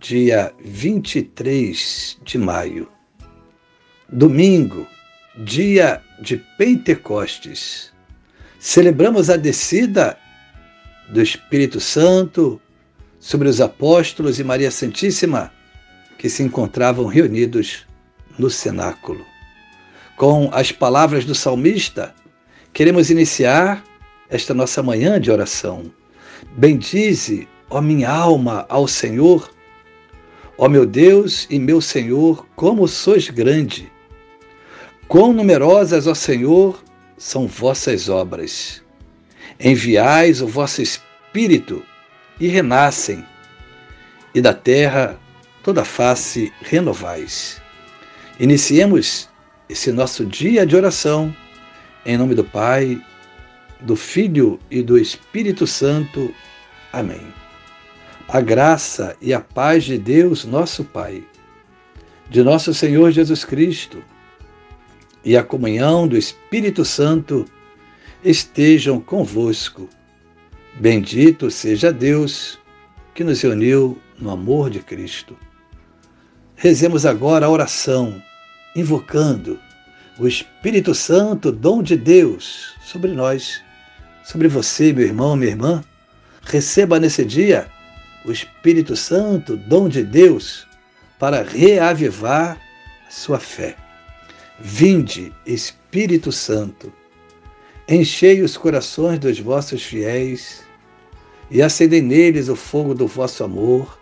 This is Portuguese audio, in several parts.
dia 23 de maio, domingo, dia de Pentecostes. Celebramos a descida do Espírito Santo sobre os apóstolos e Maria Santíssima que se encontravam reunidos no cenáculo. Com as palavras do salmista, queremos iniciar esta nossa manhã de oração. Bendize, ó minha alma, ao Senhor. Ó meu Deus e meu Senhor, como sois grande! Quão numerosas, ó Senhor, são vossas obras. Enviais o vosso Espírito e renascem, e da terra toda face renovais. Iniciemos esse nosso dia de oração em nome do Pai, do Filho e do Espírito Santo. Amém. A graça e a paz de Deus, nosso Pai, de nosso Senhor Jesus Cristo e a comunhão do Espírito Santo estejam convosco. Bendito seja Deus que nos uniu no amor de Cristo. Rezemos agora a oração, invocando o Espírito Santo, dom de Deus, sobre nós, sobre você, meu irmão, minha irmã. Receba nesse dia o Espírito Santo, dom de Deus, para reavivar sua fé. Vinde, Espírito Santo, enchei os corações dos vossos fiéis e acendei neles o fogo do vosso amor.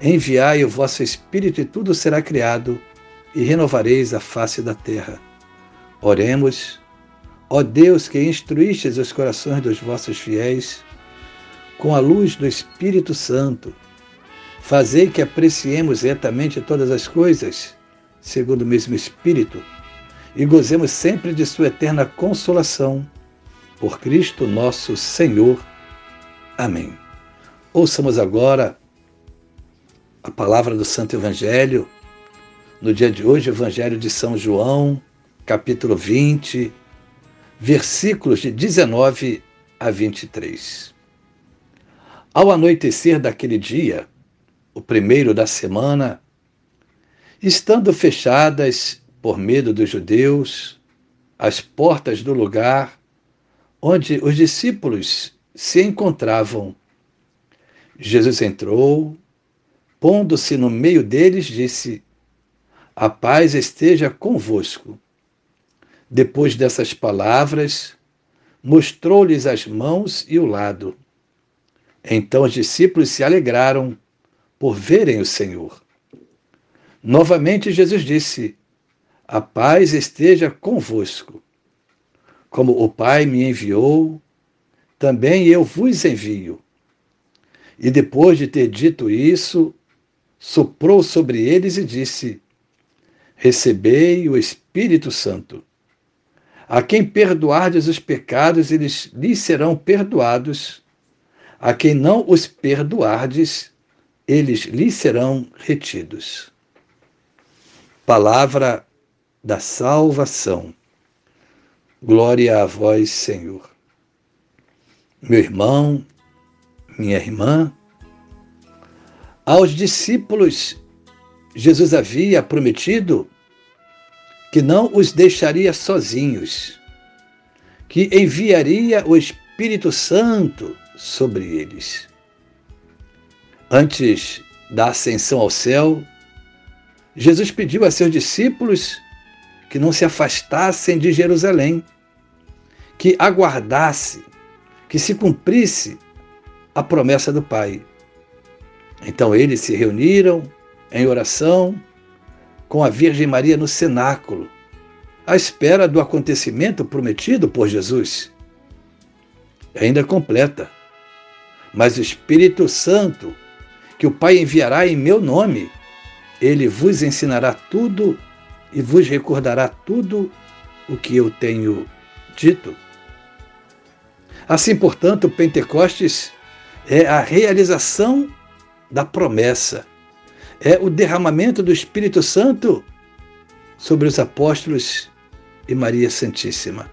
Enviai o vosso Espírito e tudo será criado e renovareis a face da terra. Oremos, ó Deus que instruístes os corações dos vossos fiéis com a luz do Espírito Santo. Fazei que apreciemos retamente todas as coisas segundo o mesmo Espírito, e gozemos sempre de Sua eterna consolação. Por Cristo nosso Senhor. Amém. Ouçamos agora a palavra do Santo Evangelho. No dia de hoje, Evangelho de São João, capítulo 20, versículos de 19 a 23. Ao anoitecer daquele dia, o primeiro da semana, Estando fechadas, por medo dos judeus, as portas do lugar onde os discípulos se encontravam, Jesus entrou, pondo-se no meio deles, disse: A paz esteja convosco. Depois dessas palavras, mostrou-lhes as mãos e o lado. Então os discípulos se alegraram por verem o Senhor. Novamente Jesus disse: A paz esteja convosco. Como o Pai me enviou, também eu vos envio. E depois de ter dito isso, soprou sobre eles e disse: Recebei o Espírito Santo. A quem perdoardes os pecados, eles lhes serão perdoados. A quem não os perdoardes, eles lhes serão retidos. Palavra da salvação. Glória a vós, Senhor. Meu irmão, minha irmã, aos discípulos, Jesus havia prometido que não os deixaria sozinhos, que enviaria o Espírito Santo sobre eles. Antes da ascensão ao céu, Jesus pediu a seus discípulos que não se afastassem de Jerusalém, que aguardasse, que se cumprisse a promessa do Pai. Então eles se reuniram em oração com a Virgem Maria no cenáculo, à espera do acontecimento prometido por Jesus. Ainda completa. Mas o Espírito Santo, que o Pai enviará em meu nome, ele vos ensinará tudo e vos recordará tudo o que eu tenho dito. Assim, portanto, Pentecostes é a realização da promessa, é o derramamento do Espírito Santo sobre os apóstolos e Maria Santíssima.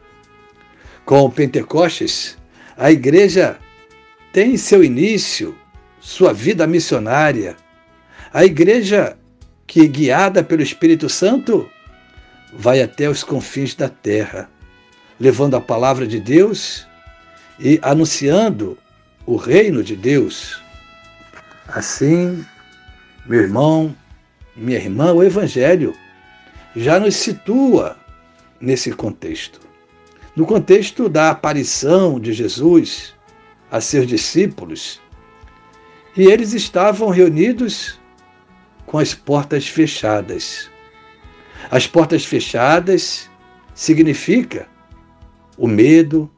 Com o Pentecostes, a igreja tem seu início, sua vida missionária. A igreja que, guiada pelo Espírito Santo, vai até os confins da terra, levando a palavra de Deus e anunciando o reino de Deus. Assim, meu irmão, minha irmã, o Evangelho já nos situa nesse contexto. No contexto da aparição de Jesus a seus discípulos, e eles estavam reunidos com as portas fechadas. As portas fechadas significa o medo,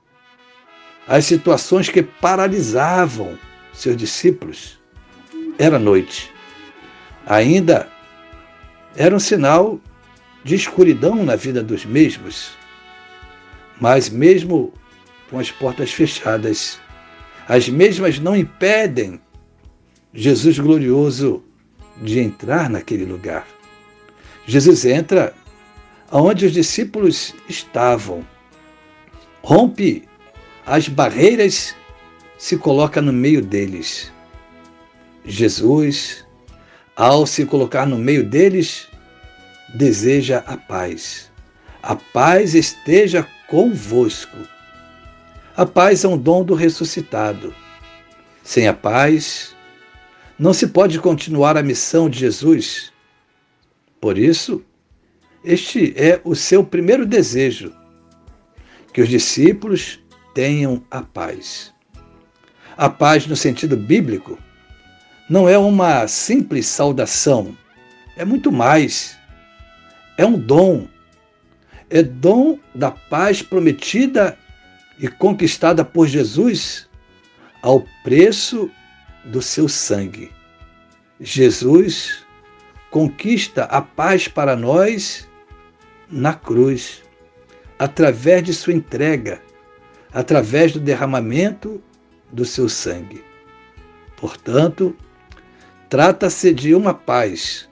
as situações que paralisavam seus discípulos. Era noite. Ainda era um sinal de escuridão na vida dos mesmos. Mas, mesmo com as portas fechadas, as mesmas não impedem Jesus glorioso de entrar naquele lugar. Jesus entra aonde os discípulos estavam, rompe as barreiras, se coloca no meio deles. Jesus, ao se colocar no meio deles, deseja a paz. A paz esteja convosco. A paz é um dom do ressuscitado. Sem a paz, não se pode continuar a missão de Jesus. Por isso, este é o seu primeiro desejo: que os discípulos tenham a paz. A paz, no sentido bíblico, não é uma simples saudação, é muito mais. É um dom. É dom da paz prometida e conquistada por Jesus ao preço do seu sangue. Jesus conquista a paz para nós na cruz, através de sua entrega através do derramamento do seu sangue. Portanto, trata-se de uma paz,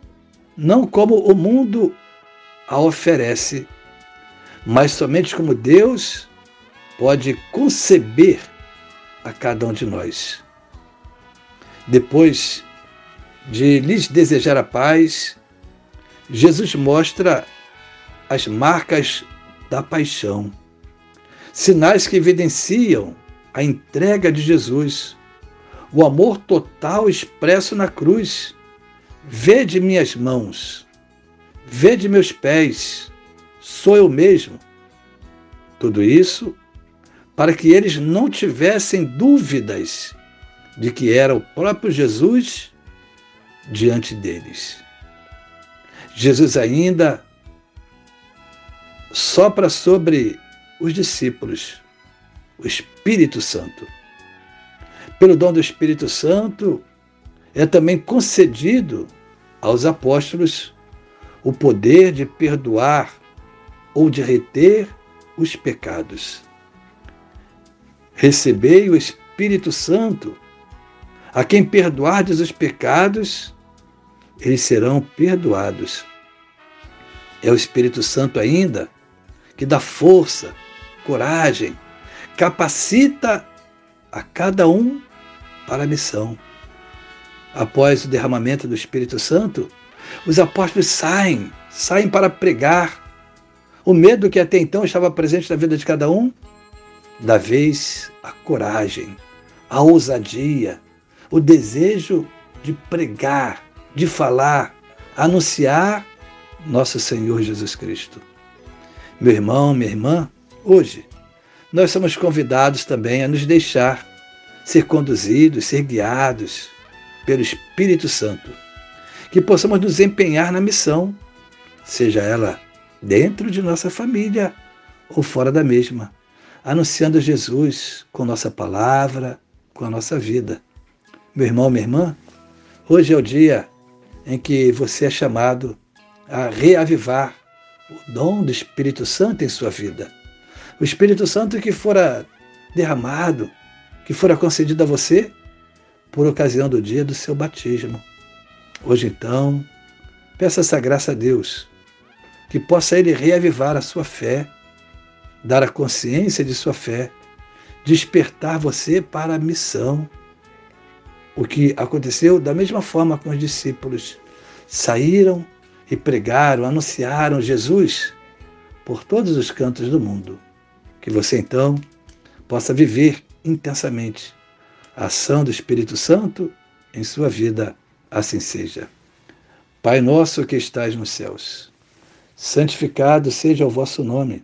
não como o mundo a oferece, mas somente como Deus pode conceber a cada um de nós. Depois de lhes desejar a paz, Jesus mostra as marcas da paixão sinais que evidenciam a entrega de Jesus, o amor total expresso na cruz. Vede minhas mãos, vede meus pés, sou eu mesmo. Tudo isso para que eles não tivessem dúvidas de que era o próprio Jesus diante deles. Jesus ainda sopra sobre os discípulos, o Espírito Santo. Pelo dom do Espírito Santo, é também concedido aos apóstolos o poder de perdoar ou de reter os pecados. Recebei o Espírito Santo. A quem perdoardes os pecados, eles serão perdoados. É o Espírito Santo ainda que dá força, coragem, capacita a cada um para a missão. Após o derramamento do Espírito Santo, os apóstolos saem, saem para pregar. O medo que até então estava presente na vida de cada um, da vez a coragem, a ousadia, o desejo de pregar, de falar, anunciar nosso Senhor Jesus Cristo. Meu irmão, minha irmã, Hoje, nós somos convidados também a nos deixar ser conduzidos, ser guiados pelo Espírito Santo. Que possamos nos empenhar na missão, seja ela dentro de nossa família ou fora da mesma, anunciando Jesus com nossa palavra, com a nossa vida. Meu irmão, minha irmã, hoje é o dia em que você é chamado a reavivar o dom do Espírito Santo em sua vida. O Espírito Santo que fora derramado, que fora concedido a você por ocasião do dia do seu batismo. Hoje então, peça essa graça a Deus, que possa Ele reavivar a sua fé, dar a consciência de sua fé, despertar você para a missão. O que aconteceu da mesma forma com os discípulos. Saíram e pregaram, anunciaram Jesus por todos os cantos do mundo. Que você então possa viver intensamente a ação do Espírito Santo em sua vida, assim seja. Pai nosso que estais nos céus, santificado seja o vosso nome.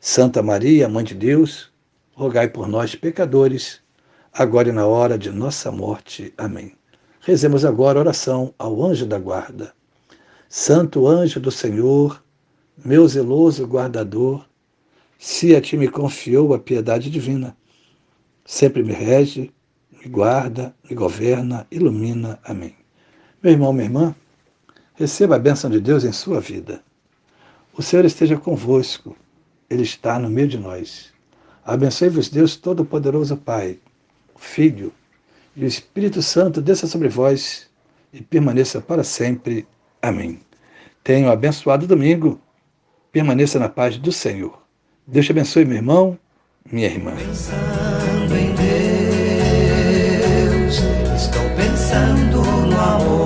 Santa Maria, Mãe de Deus, rogai por nós, pecadores, agora e na hora de nossa morte. Amém. Rezemos agora a oração ao anjo da guarda. Santo anjo do Senhor, meu zeloso guardador, se a ti me confiou a piedade divina, sempre me rege, me guarda, me governa, ilumina. Amém. Meu irmão, minha irmã, receba a bênção de Deus em sua vida. O Senhor esteja convosco, Ele está no meio de nós. Abençoe-vos, Deus Todo-Poderoso, Pai, Filho e o Espírito Santo, desça sobre vós e permaneça para sempre. Amém. Tenha um abençoado domingo. Permaneça na paz do Senhor. Deus te abençoe, meu irmão, minha irmã. Pensando em Deus, estou pensando no amor.